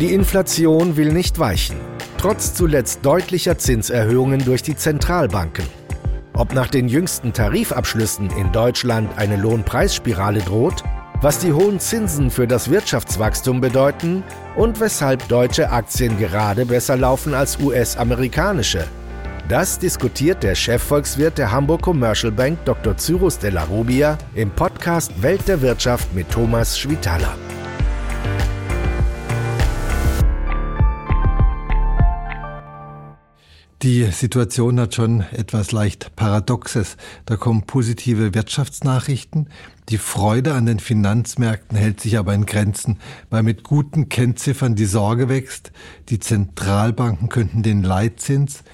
Die Inflation will nicht weichen, trotz zuletzt deutlicher Zinserhöhungen durch die Zentralbanken. Ob nach den jüngsten Tarifabschlüssen in Deutschland eine Lohnpreisspirale droht, was die hohen Zinsen für das Wirtschaftswachstum bedeuten und weshalb deutsche Aktien gerade besser laufen als US-amerikanische. Das diskutiert der Chefvolkswirt der Hamburg Commercial Bank Dr. Cyrus de la Rubia im Podcast Welt der Wirtschaft mit Thomas Schwitaler. Die Situation hat schon etwas leicht Paradoxes. Da kommen positive Wirtschaftsnachrichten. Die Freude an den Finanzmärkten hält sich aber in Grenzen, weil mit guten Kennziffern die Sorge wächst, die Zentralbanken könnten den Leitzins,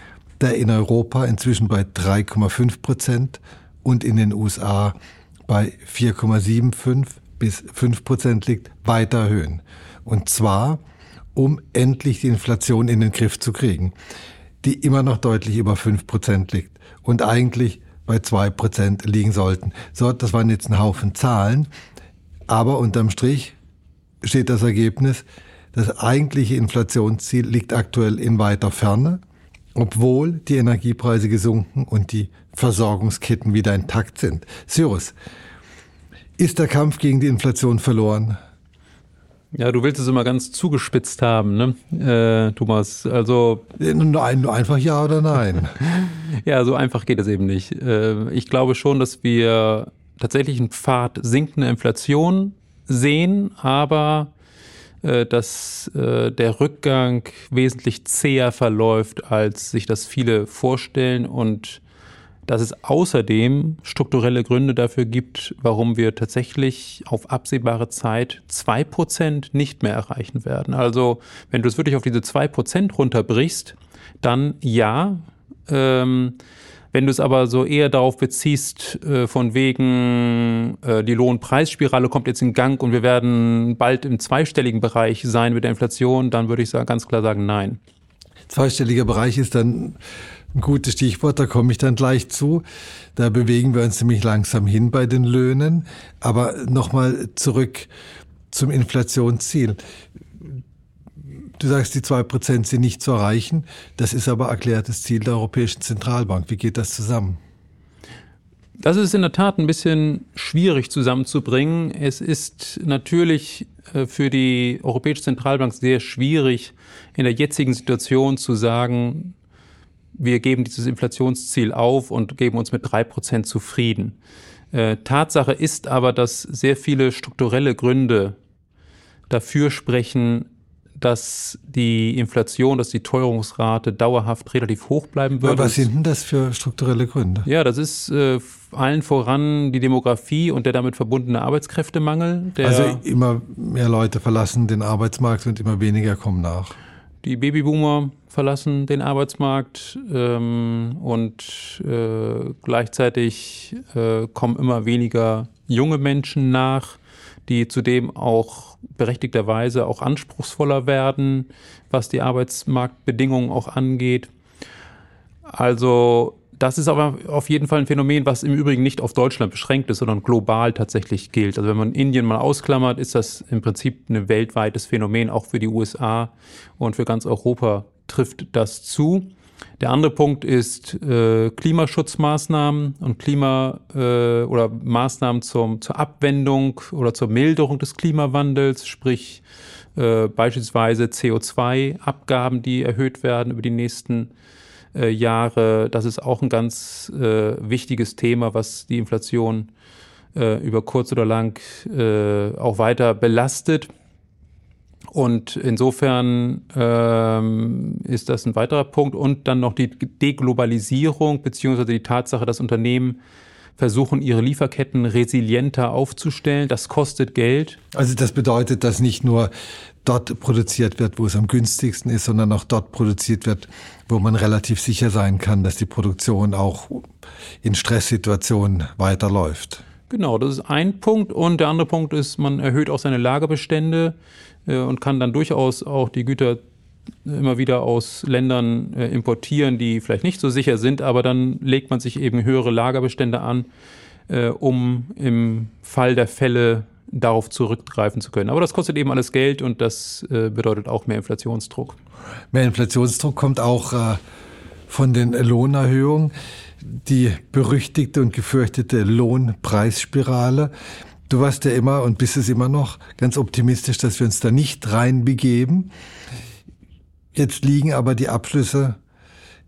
der in Europa inzwischen bei 3,5 Prozent und in den USA bei 4,75 bis 5 Prozent liegt, weiter erhöhen. Und zwar, um endlich die Inflation in den Griff zu kriegen die immer noch deutlich über fünf Prozent liegt und eigentlich bei zwei Prozent liegen sollten. So, das waren jetzt ein Haufen Zahlen, aber unterm Strich steht das Ergebnis, das eigentliche Inflationsziel liegt aktuell in weiter Ferne, obwohl die Energiepreise gesunken und die Versorgungsketten wieder intakt sind. Cyrus, ist der Kampf gegen die Inflation verloren? Ja, du willst es immer ganz zugespitzt haben, ne, äh, Thomas? Also nur, ein, nur einfach ja oder nein. ja, so einfach geht es eben nicht. Äh, ich glaube schon, dass wir tatsächlich einen Pfad sinkender Inflation sehen, aber äh, dass äh, der Rückgang wesentlich zäher verläuft, als sich das viele vorstellen und dass es außerdem strukturelle Gründe dafür gibt, warum wir tatsächlich auf absehbare Zeit zwei Prozent nicht mehr erreichen werden. Also wenn du es wirklich auf diese zwei Prozent runterbrichst, dann ja. Ähm, wenn du es aber so eher darauf beziehst, äh, von wegen, äh, die Lohnpreisspirale kommt jetzt in Gang und wir werden bald im zweistelligen Bereich sein mit der Inflation, dann würde ich sagen, ganz klar sagen, nein. Zweistelliger Bereich ist dann ein gutes Stichwort, da komme ich dann gleich zu. Da bewegen wir uns nämlich langsam hin bei den Löhnen. Aber nochmal zurück zum Inflationsziel. Du sagst, die zwei Prozent sind nicht zu erreichen. Das ist aber erklärtes Ziel der Europäischen Zentralbank. Wie geht das zusammen? Das ist in der Tat ein bisschen schwierig zusammenzubringen. Es ist natürlich äh, für die Europäische Zentralbank sehr schwierig, in der jetzigen Situation zu sagen, wir geben dieses Inflationsziel auf und geben uns mit drei Prozent zufrieden. Äh, Tatsache ist aber, dass sehr viele strukturelle Gründe dafür sprechen, dass die Inflation, dass die Teuerungsrate dauerhaft relativ hoch bleiben wird. was sind denn das für strukturelle Gründe? Ja, das ist äh, allen voran die Demografie und der damit verbundene Arbeitskräftemangel. also immer mehr Leute verlassen den Arbeitsmarkt und immer weniger kommen nach. Die Babyboomer verlassen den Arbeitsmarkt ähm, und äh, gleichzeitig äh, kommen immer weniger junge Menschen nach, die zudem auch berechtigterweise auch anspruchsvoller werden, was die Arbeitsmarktbedingungen auch angeht. Also das ist aber auf jeden Fall ein Phänomen, was im Übrigen nicht auf Deutschland beschränkt ist, sondern global tatsächlich gilt. Also wenn man Indien mal ausklammert, ist das im Prinzip ein weltweites Phänomen, auch für die USA und für ganz Europa trifft das zu. Der andere Punkt ist äh, Klimaschutzmaßnahmen und Klima äh, oder Maßnahmen zum, zur Abwendung oder zur Milderung des Klimawandels, sprich äh, beispielsweise CO2-Abgaben, die erhöht werden über die nächsten äh, Jahre. Das ist auch ein ganz äh, wichtiges Thema, was die Inflation äh, über kurz oder lang auch weiter belastet. Und insofern ähm, ist das ein weiterer Punkt. Und dann noch die Deglobalisierung beziehungsweise die Tatsache, dass Unternehmen versuchen, ihre Lieferketten resilienter aufzustellen. Das kostet Geld. Also das bedeutet, dass nicht nur dort produziert wird, wo es am günstigsten ist, sondern auch dort produziert wird, wo man relativ sicher sein kann, dass die Produktion auch in Stresssituationen weiterläuft. Genau, das ist ein Punkt. Und der andere Punkt ist, man erhöht auch seine Lagerbestände äh, und kann dann durchaus auch die Güter immer wieder aus Ländern äh, importieren, die vielleicht nicht so sicher sind, aber dann legt man sich eben höhere Lagerbestände an, äh, um im Fall der Fälle darauf zurückgreifen zu können. Aber das kostet eben alles Geld und das äh, bedeutet auch mehr Inflationsdruck. Mehr Inflationsdruck kommt auch äh, von den Lohnerhöhungen. Die berüchtigte und gefürchtete Lohnpreisspirale. Du warst ja immer und bist es immer noch ganz optimistisch, dass wir uns da nicht reinbegeben. Jetzt liegen aber die Abschlüsse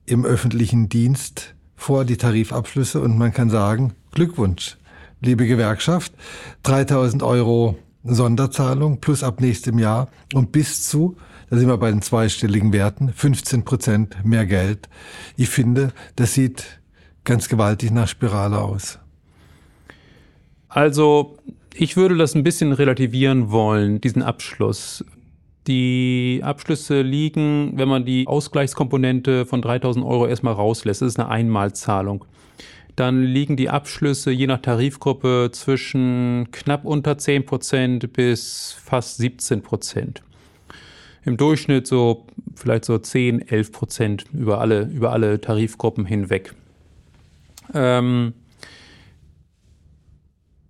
im öffentlichen Dienst vor, die Tarifabschlüsse, und man kann sagen, Glückwunsch, liebe Gewerkschaft, 3000 Euro Sonderzahlung plus ab nächstem Jahr und bis zu, da sind wir bei den zweistelligen Werten, 15 Prozent mehr Geld. Ich finde, das sieht ganz gewaltig nach Spirale aus. Also ich würde das ein bisschen relativieren wollen, diesen Abschluss. Die Abschlüsse liegen, wenn man die Ausgleichskomponente von 3000 Euro erstmal rauslässt, das ist eine Einmalzahlung. Dann liegen die Abschlüsse je nach Tarifgruppe zwischen knapp unter 10 Prozent bis fast 17 Prozent. Im Durchschnitt so vielleicht so 10, 11 Prozent über alle, über alle Tarifgruppen hinweg. Ähm,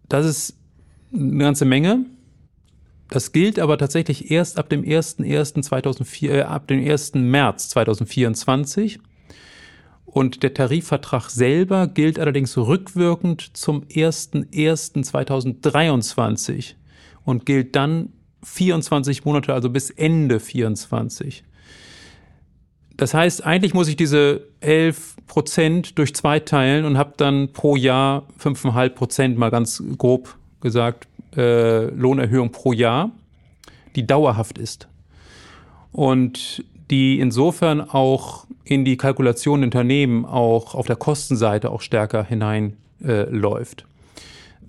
das ist eine ganze Menge. Das gilt aber tatsächlich erst ab dem 1.1.2004, äh, ab dem 1. März 2024. Und der Tarifvertrag selber gilt allerdings rückwirkend zum 1.1.2023 und gilt dann 24 Monate, also bis Ende 24. Das heißt, eigentlich muss ich diese 11 Prozent durch zwei teilen und habe dann pro Jahr 5,5 Prozent, mal ganz grob gesagt, äh, Lohnerhöhung pro Jahr, die dauerhaft ist. Und die insofern auch in die Kalkulation der Unternehmen auch auf der Kostenseite auch stärker hineinläuft. Äh,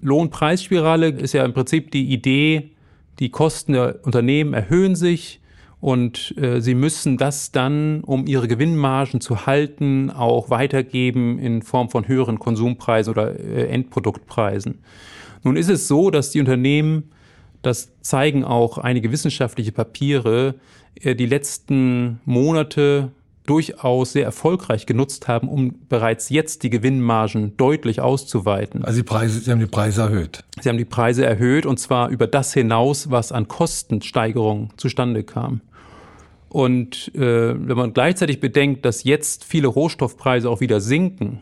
Lohnpreisspirale ist ja im Prinzip die Idee, die Kosten der Unternehmen erhöhen sich und äh, sie müssen das dann, um ihre Gewinnmargen zu halten, auch weitergeben in Form von höheren Konsumpreisen oder äh, Endproduktpreisen. Nun ist es so, dass die Unternehmen, das zeigen auch einige wissenschaftliche Papiere, äh, die letzten Monate durchaus sehr erfolgreich genutzt haben, um bereits jetzt die Gewinnmargen deutlich auszuweiten. Also die Preise, Sie haben die Preise erhöht. Sie haben die Preise erhöht und zwar über das hinaus, was an Kostensteigerungen zustande kam. Und äh, wenn man gleichzeitig bedenkt, dass jetzt viele Rohstoffpreise auch wieder sinken,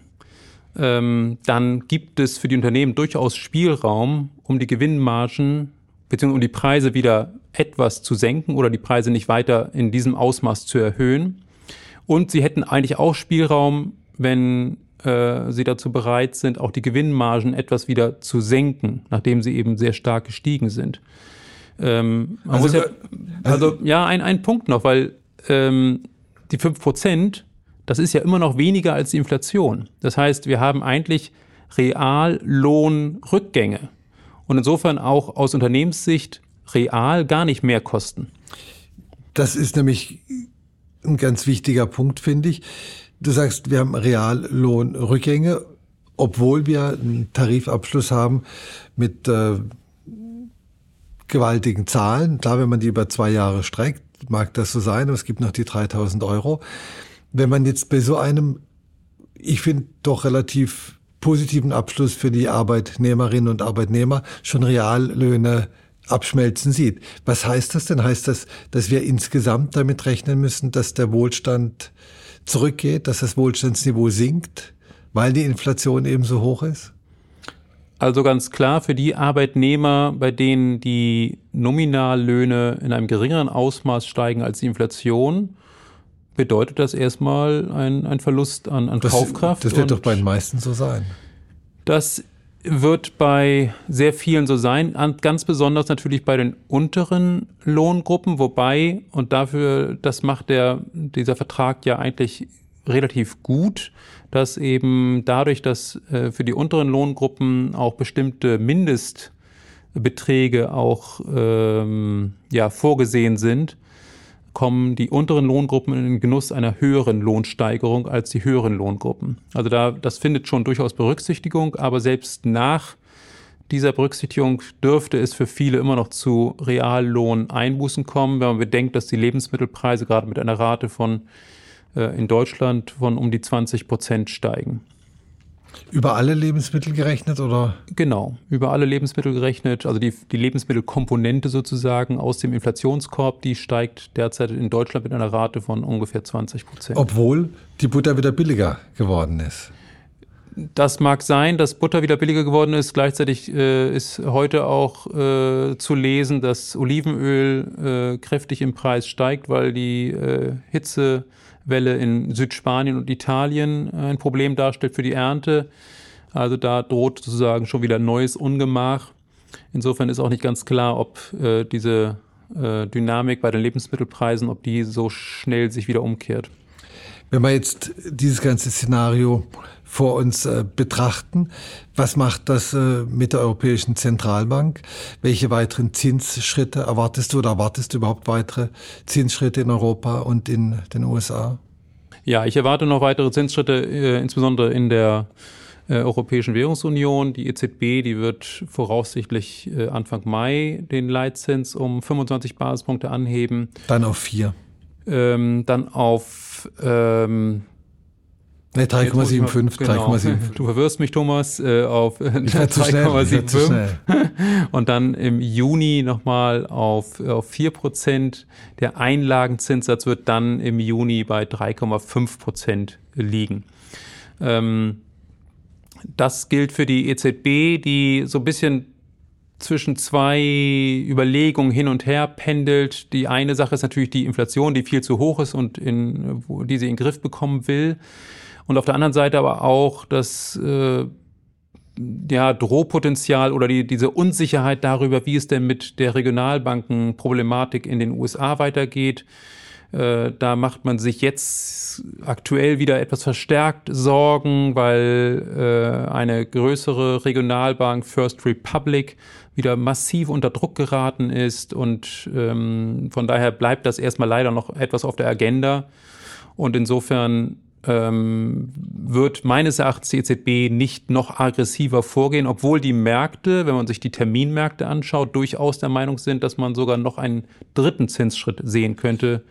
ähm, dann gibt es für die Unternehmen durchaus Spielraum, um die Gewinnmargen bzw. um die Preise wieder etwas zu senken oder die Preise nicht weiter in diesem Ausmaß zu erhöhen. Und sie hätten eigentlich auch Spielraum, wenn äh, sie dazu bereit sind, auch die Gewinnmargen etwas wieder zu senken, nachdem sie eben sehr stark gestiegen sind. Ähm, also, ja, also, also, ja, ein, ein Punkt noch, weil ähm, die 5%, das ist ja immer noch weniger als die Inflation. Das heißt, wir haben eigentlich Reallohnrückgänge und insofern auch aus Unternehmenssicht real gar nicht mehr kosten. Das ist nämlich ein ganz wichtiger Punkt, finde ich. Du sagst, wir haben Reallohnrückgänge, obwohl wir einen Tarifabschluss haben mit äh, gewaltigen Zahlen. Klar, wenn man die über zwei Jahre streckt, mag das so sein, aber es gibt noch die 3000 Euro. Wenn man jetzt bei so einem, ich finde doch relativ positiven Abschluss für die Arbeitnehmerinnen und Arbeitnehmer schon Reallöhne abschmelzen sieht. Was heißt das denn? Heißt das, dass wir insgesamt damit rechnen müssen, dass der Wohlstand zurückgeht, dass das Wohlstandsniveau sinkt, weil die Inflation eben so hoch ist? Also ganz klar für die Arbeitnehmer, bei denen die Nominallöhne in einem geringeren Ausmaß steigen als die Inflation, bedeutet das erstmal ein, ein Verlust an, an das, Kaufkraft. Das wird doch bei den meisten so sein. Das wird bei sehr vielen so sein, ganz besonders natürlich bei den unteren Lohngruppen, wobei, und dafür, das macht der, dieser Vertrag ja eigentlich relativ gut, dass eben dadurch, dass äh, für die unteren Lohngruppen auch bestimmte Mindestbeträge auch ähm, ja, vorgesehen sind, kommen die unteren Lohngruppen in den Genuss einer höheren Lohnsteigerung als die höheren Lohngruppen. Also da, das findet schon durchaus Berücksichtigung, aber selbst nach dieser Berücksichtigung dürfte es für viele immer noch zu Reallohneinbußen kommen, wenn man bedenkt, dass die Lebensmittelpreise gerade mit einer Rate von in Deutschland von um die 20 Prozent steigen. Über alle Lebensmittel gerechnet oder? Genau, über alle Lebensmittel gerechnet. Also die, die Lebensmittelkomponente sozusagen aus dem Inflationskorb, die steigt derzeit in Deutschland mit einer Rate von ungefähr 20 Prozent. Obwohl die Butter wieder billiger geworden ist. Das mag sein, dass Butter wieder billiger geworden ist. Gleichzeitig äh, ist heute auch äh, zu lesen, dass Olivenöl äh, kräftig im Preis steigt, weil die äh, Hitzewelle in Südspanien und Italien äh, ein Problem darstellt für die Ernte. Also da droht sozusagen schon wieder neues Ungemach. Insofern ist auch nicht ganz klar, ob äh, diese Dynamik bei den Lebensmittelpreisen, ob die so schnell sich wieder umkehrt. Wenn wir jetzt dieses ganze Szenario vor uns äh, betrachten, was macht das äh, mit der Europäischen Zentralbank? Welche weiteren Zinsschritte erwartest du oder erwartest du überhaupt weitere Zinsschritte in Europa und in den USA? Ja, ich erwarte noch weitere Zinsschritte, äh, insbesondere in der Europäischen Währungsunion. Die EZB, die wird voraussichtlich Anfang Mai den Leitzins um 25 Basispunkte anheben. Dann auf vier ähm, dann auf ähm, Nee, 3,75, genau. 3,75. Du verwirrst mich, Thomas, äh, auf 3,75. Und dann im Juni nochmal auf, auf 4 Prozent. Der Einlagenzinssatz wird dann im Juni bei 3,5 Prozent liegen. Ähm, das gilt für die EZB, die so ein bisschen zwischen zwei Überlegungen hin und her pendelt. Die eine Sache ist natürlich die Inflation, die viel zu hoch ist und in, wo, die sie in den Griff bekommen will. Und auf der anderen Seite aber auch das äh, ja, Drohpotenzial oder die, diese Unsicherheit darüber, wie es denn mit der Regionalbankenproblematik in den USA weitergeht. Äh, da macht man sich jetzt aktuell wieder etwas verstärkt Sorgen, weil äh, eine größere Regionalbank First Republic wieder massiv unter Druck geraten ist und ähm, von daher bleibt das erstmal leider noch etwas auf der Agenda. Und insofern ähm, wird meines Erachtens die EZB nicht noch aggressiver vorgehen, obwohl die Märkte, wenn man sich die Terminmärkte anschaut, durchaus der Meinung sind, dass man sogar noch einen dritten Zinsschritt sehen könnte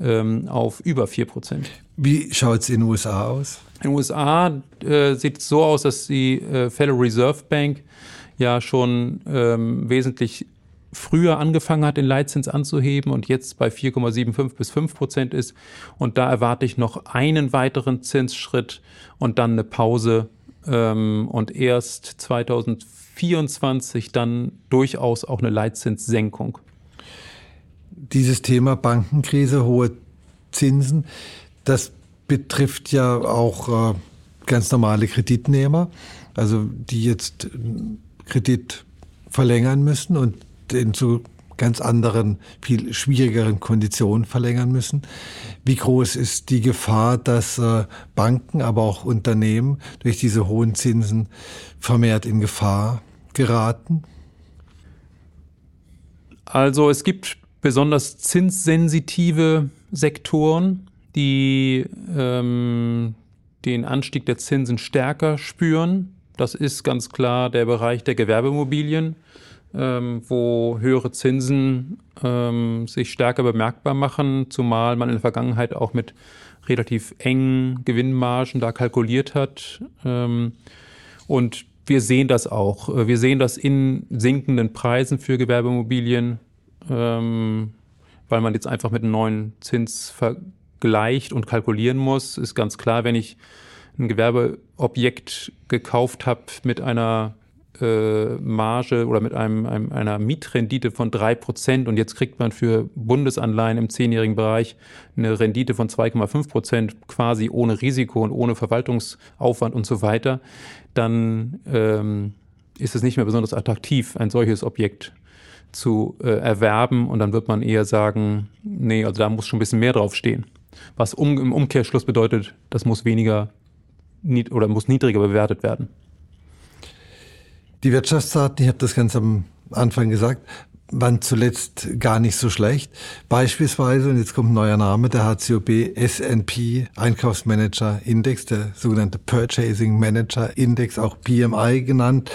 ähm, auf über 4 Prozent. Wie schaut es in den USA aus? In den USA äh, sieht es so aus, dass die äh, Federal Reserve Bank ja schon ähm, wesentlich früher angefangen hat, den Leitzins anzuheben und jetzt bei 4,75 bis 5 Prozent ist. Und da erwarte ich noch einen weiteren Zinsschritt und dann eine Pause ähm, und erst 2024 dann durchaus auch eine Leitzinssenkung. Dieses Thema Bankenkrise, hohe Zinsen, das betrifft ja auch äh, ganz normale Kreditnehmer, also die jetzt Kredit verlängern müssen und in zu ganz anderen, viel schwierigeren Konditionen verlängern müssen. Wie groß ist die Gefahr, dass äh, Banken, aber auch Unternehmen durch diese hohen Zinsen vermehrt in Gefahr geraten? Also es gibt besonders zinssensitive Sektoren, die ähm, den Anstieg der Zinsen stärker spüren. Das ist ganz klar der Bereich der Gewerbemobilien, ähm, wo höhere Zinsen ähm, sich stärker bemerkbar machen, zumal man in der Vergangenheit auch mit relativ engen Gewinnmargen da kalkuliert hat. Ähm, und wir sehen das auch. Wir sehen das in sinkenden Preisen für Gewerbemobilien, ähm, weil man jetzt einfach mit einem neuen Zins vergleicht und kalkulieren muss. Ist ganz klar, wenn ich ein Gewerbeobjekt gekauft habe mit einer äh, Marge oder mit einem, einem, einer Mietrendite von 3% und jetzt kriegt man für Bundesanleihen im zehnjährigen Bereich eine Rendite von 2,5% quasi ohne Risiko und ohne Verwaltungsaufwand und so weiter, dann ähm, ist es nicht mehr besonders attraktiv, ein solches Objekt zu äh, erwerben und dann wird man eher sagen, nee, also da muss schon ein bisschen mehr draufstehen. Was um, im Umkehrschluss bedeutet, das muss weniger oder muss niedriger bewertet werden. Die Wirtschaftsdaten, ich habe das ganz am Anfang gesagt, waren zuletzt gar nicht so schlecht. Beispielsweise, und jetzt kommt ein neuer Name, der HCOB S&P Einkaufsmanager Index, der sogenannte Purchasing Manager Index, auch PMI genannt.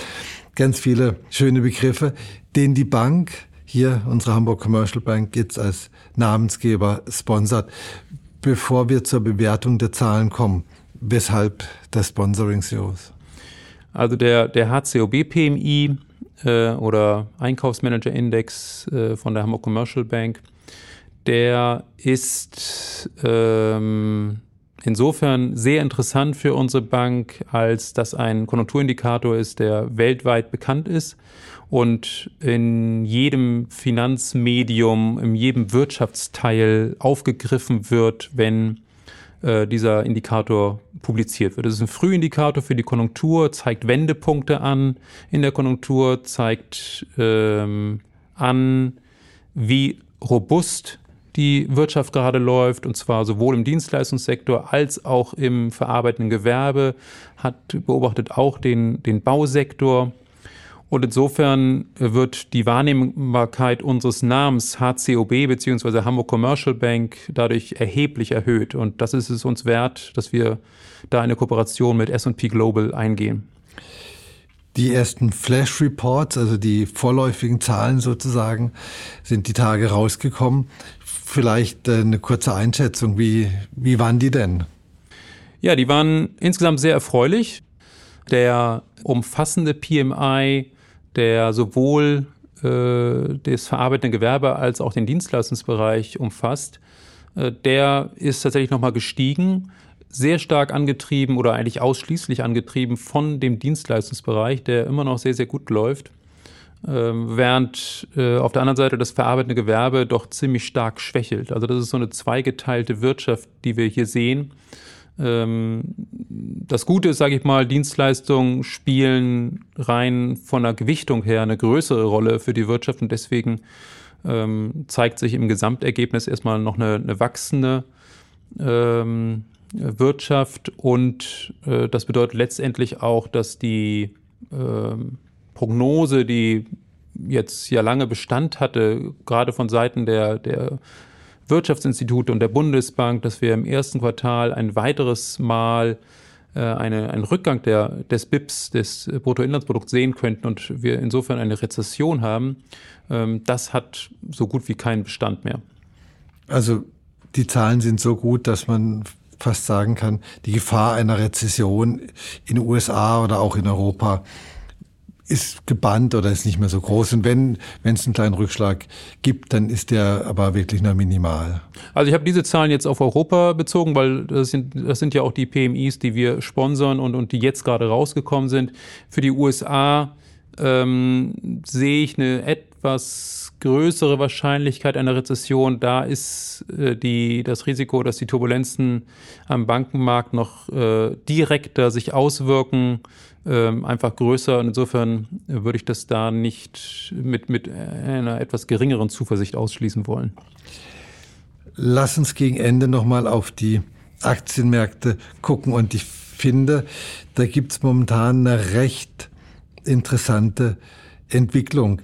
Ganz viele schöne Begriffe, den die Bank, hier unsere Hamburg Commercial Bank, jetzt als Namensgeber sponsert. Bevor wir zur Bewertung der Zahlen kommen, weshalb das Sponsoring Zeros? Also der, der HCOB-PMI äh, oder Einkaufsmanager-Index äh, von der Hamburg Commercial Bank, der ist ähm, insofern sehr interessant für unsere Bank, als das ein Konjunkturindikator ist, der weltweit bekannt ist und in jedem Finanzmedium, in jedem Wirtschaftsteil aufgegriffen wird, wenn äh, dieser Indikator publiziert wird. Das ist ein Frühindikator für die Konjunktur, zeigt Wendepunkte an in der Konjunktur, zeigt ähm, an, wie robust die Wirtschaft gerade läuft, und zwar sowohl im Dienstleistungssektor als auch im verarbeitenden Gewerbe, hat beobachtet auch den, den Bausektor. Und insofern wird die Wahrnehmbarkeit unseres Namens HCOB bzw. Hamburg Commercial Bank dadurch erheblich erhöht. Und das ist es uns wert, dass wir da eine Kooperation mit S&P Global eingehen. Die ersten Flash Reports, also die vorläufigen Zahlen sozusagen, sind die Tage rausgekommen. Vielleicht äh, eine kurze Einschätzung, wie, wie waren die denn? Ja, die waren insgesamt sehr erfreulich. Der umfassende PMI, der sowohl äh, das verarbeitende Gewerbe als auch den Dienstleistungsbereich umfasst, äh, der ist tatsächlich nochmal gestiegen sehr stark angetrieben oder eigentlich ausschließlich angetrieben von dem Dienstleistungsbereich, der immer noch sehr, sehr gut läuft. Ähm, während äh, auf der anderen Seite das verarbeitende Gewerbe doch ziemlich stark schwächelt. Also das ist so eine zweigeteilte Wirtschaft, die wir hier sehen. Ähm, das Gute ist, sage ich mal, Dienstleistungen spielen rein von der Gewichtung her eine größere Rolle für die Wirtschaft und deswegen ähm, zeigt sich im Gesamtergebnis erstmal noch eine, eine wachsende Wirtschaft und äh, das bedeutet letztendlich auch, dass die Prognose, die jetzt ja lange Bestand hatte, gerade von Seiten der, der Wirtschaftsinstitute und der Bundesbank, dass wir im ersten Quartal ein weiteres Mal äh, eine, einen Rückgang der, des BIPs, des Bruttoinlandsprodukts sehen könnten und wir insofern eine Rezession haben, ähm, das hat so gut wie keinen Bestand mehr. Also die Zahlen sind so gut, dass man fast sagen kann, die Gefahr einer Rezession in den USA oder auch in Europa ist gebannt oder ist nicht mehr so groß. Und wenn wenn es einen kleinen Rückschlag gibt, dann ist der aber wirklich nur minimal. Also ich habe diese Zahlen jetzt auf Europa bezogen, weil das sind, das sind ja auch die PMIs, die wir sponsern und, und die jetzt gerade rausgekommen sind. Für die USA ähm, sehe ich eine etwas größere Wahrscheinlichkeit einer Rezession. Da ist äh, die, das Risiko, dass die Turbulenzen am Bankenmarkt noch äh, direkter sich auswirken, einfach größer. Und insofern würde ich das da nicht mit, mit einer etwas geringeren Zuversicht ausschließen wollen. Lass uns gegen Ende nochmal auf die Aktienmärkte gucken. Und ich finde, da gibt es momentan eine recht interessante Entwicklung.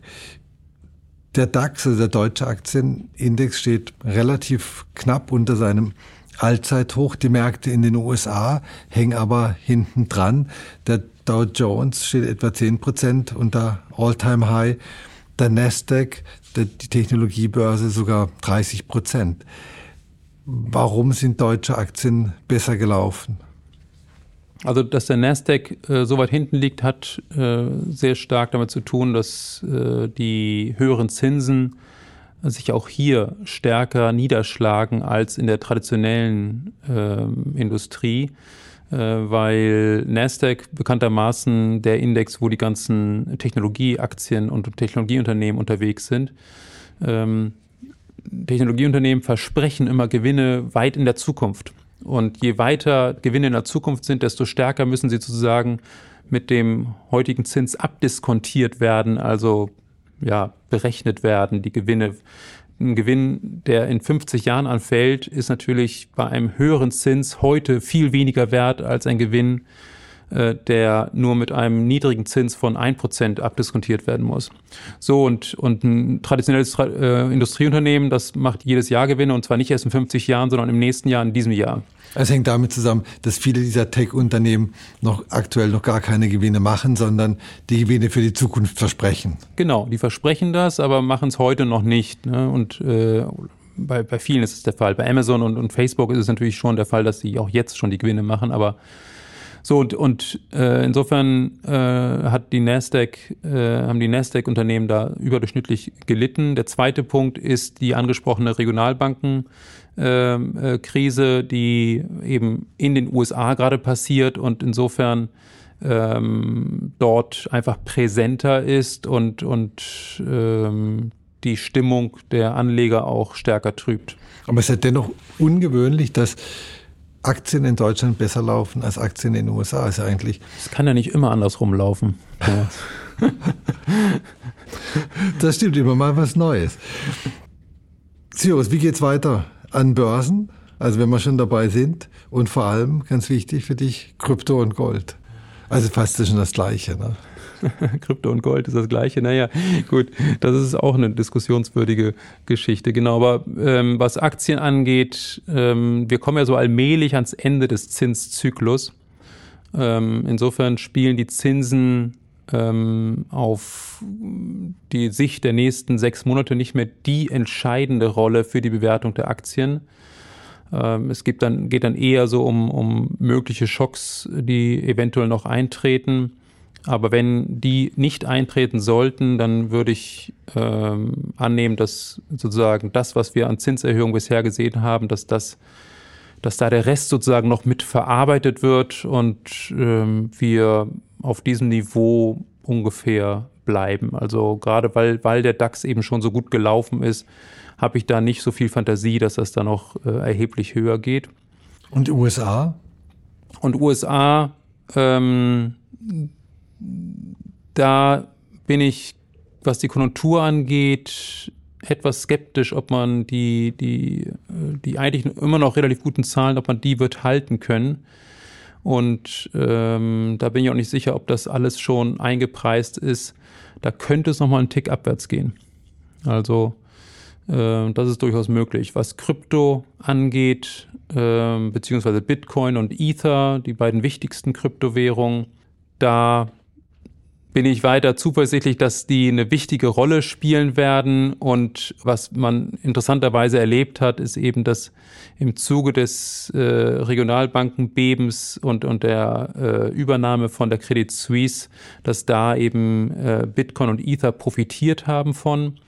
Der DAX, also der deutsche Aktienindex, steht relativ knapp unter seinem Allzeithoch. Die Märkte in den USA hängen aber hinten dran. Der Dow Jones steht etwa 10 Prozent unter All-Time High. Der Nasdaq, die Technologiebörse, sogar 30 Prozent. Warum sind deutsche Aktien besser gelaufen? Also, dass der Nasdaq äh, so weit hinten liegt, hat äh, sehr stark damit zu tun, dass äh, die höheren Zinsen sich auch hier stärker niederschlagen als in der traditionellen ähm, Industrie, äh, weil Nasdaq bekanntermaßen der Index, wo die ganzen Technologieaktien und Technologieunternehmen unterwegs sind. Ähm, Technologieunternehmen versprechen immer Gewinne weit in der Zukunft. Und je weiter Gewinne in der Zukunft sind, desto stärker müssen sie sozusagen mit dem heutigen Zins abdiskontiert werden, also ja, berechnet werden, die Gewinne. Ein Gewinn, der in 50 Jahren anfällt, ist natürlich bei einem höheren Zins heute viel weniger wert als ein Gewinn, der nur mit einem niedrigen Zins von 1% abdiskontiert werden muss. So, und, und ein traditionelles äh, Industrieunternehmen, das macht jedes Jahr Gewinne und zwar nicht erst in 50 Jahren, sondern im nächsten Jahr, in diesem Jahr. Es hängt damit zusammen, dass viele dieser Tech-Unternehmen noch aktuell noch gar keine Gewinne machen, sondern die Gewinne für die Zukunft versprechen. Genau, die versprechen das, aber machen es heute noch nicht. Ne? Und äh, bei, bei vielen ist es der Fall. Bei Amazon und, und Facebook ist es natürlich schon der Fall, dass sie auch jetzt schon die Gewinne machen, aber So und, und äh, insofern äh, hat die Nasdaq, äh, haben die Nasdaq-Unternehmen da überdurchschnittlich gelitten. Der zweite Punkt ist die angesprochene Regionalbankenkrise, äh, die eben in den USA gerade passiert und insofern ähm, dort einfach präsenter ist und, und ähm, die Stimmung der Anleger auch stärker trübt. Aber es ist ja dennoch ungewöhnlich, dass Aktien in Deutschland besser laufen als Aktien in den USA. Ist ja eigentlich. Es kann ja nicht immer andersrum laufen. das stimmt, immer mal was Neues. Sirius, wie geht's weiter an Börsen? Also wenn wir schon dabei sind und vor allem, ganz wichtig für dich, Krypto und Gold. Also fast schon das Gleiche. Ne? Krypto und Gold ist das gleiche. Naja, gut, das ist auch eine diskussionswürdige Geschichte. Genau, aber ähm, was Aktien angeht, ähm, wir kommen ja so allmählich ans Ende des Zinszyklus. Ähm, insofern spielen die Zinsen ähm, auf die Sicht der nächsten sechs Monate nicht mehr die entscheidende Rolle für die Bewertung der Aktien. Ähm, es gibt dann, geht dann eher so um, um mögliche Schocks, die eventuell noch eintreten. Aber wenn die nicht eintreten sollten, dann würde ich ähm, annehmen, dass sozusagen das, was wir an Zinserhöhungen bisher gesehen haben, dass das, dass da der Rest sozusagen noch mit verarbeitet wird und ähm, wir auf diesem Niveau ungefähr bleiben. Also gerade weil, weil der DAX eben schon so gut gelaufen ist, habe ich da nicht so viel Fantasie, dass das da noch äh, erheblich höher geht. Und USA? Und USA, ähm, da bin ich, was die Konjunktur angeht, etwas skeptisch, ob man die, die, die eigentlich immer noch relativ guten Zahlen, ob man die wird halten können. Und ähm, da bin ich auch nicht sicher, ob das alles schon eingepreist ist. Da könnte es nochmal einen Tick abwärts gehen. Also äh, das ist durchaus möglich. Was Krypto angeht, äh, beziehungsweise Bitcoin und Ether, die beiden wichtigsten Kryptowährungen, da bin ich weiter zuversichtlich, dass die eine wichtige Rolle spielen werden. Und was man interessanterweise erlebt hat, ist eben, dass im Zuge des äh, Regionalbankenbebens und, und der äh, Übernahme von der Credit Suisse, dass da eben äh, Bitcoin und Ether profitiert haben von.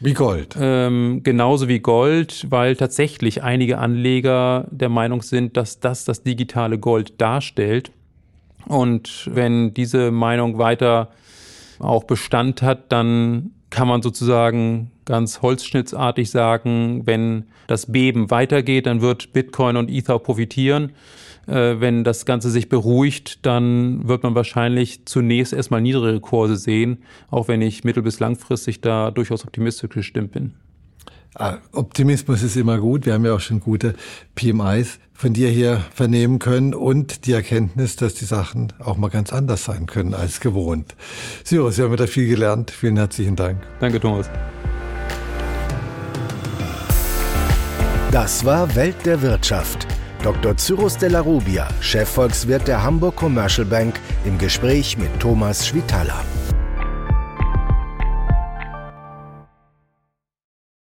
Wie Gold. Ähm, genauso wie Gold, weil tatsächlich einige Anleger der Meinung sind, dass das das digitale Gold darstellt. Und wenn diese Meinung weiter auch Bestand hat, dann kann man sozusagen ganz holzschnittsartig sagen, wenn das Beben weitergeht, dann wird Bitcoin und Ether profitieren. Äh, wenn das Ganze sich beruhigt, dann wird man wahrscheinlich zunächst erstmal niedrigere Kurse sehen, auch wenn ich mittel- bis langfristig da durchaus optimistisch gestimmt bin. Ah, Optimismus ist immer gut. Wir haben ja auch schon gute PMIs von dir hier vernehmen können und die Erkenntnis, dass die Sachen auch mal ganz anders sein können als gewohnt. Cyrus, wir haben da viel gelernt. Vielen herzlichen Dank. Danke, Thomas. Das war Welt der Wirtschaft. Dr. Cyrus de la Rubia, Chefvolkswirt der Hamburg Commercial Bank, im Gespräch mit Thomas Schwitala.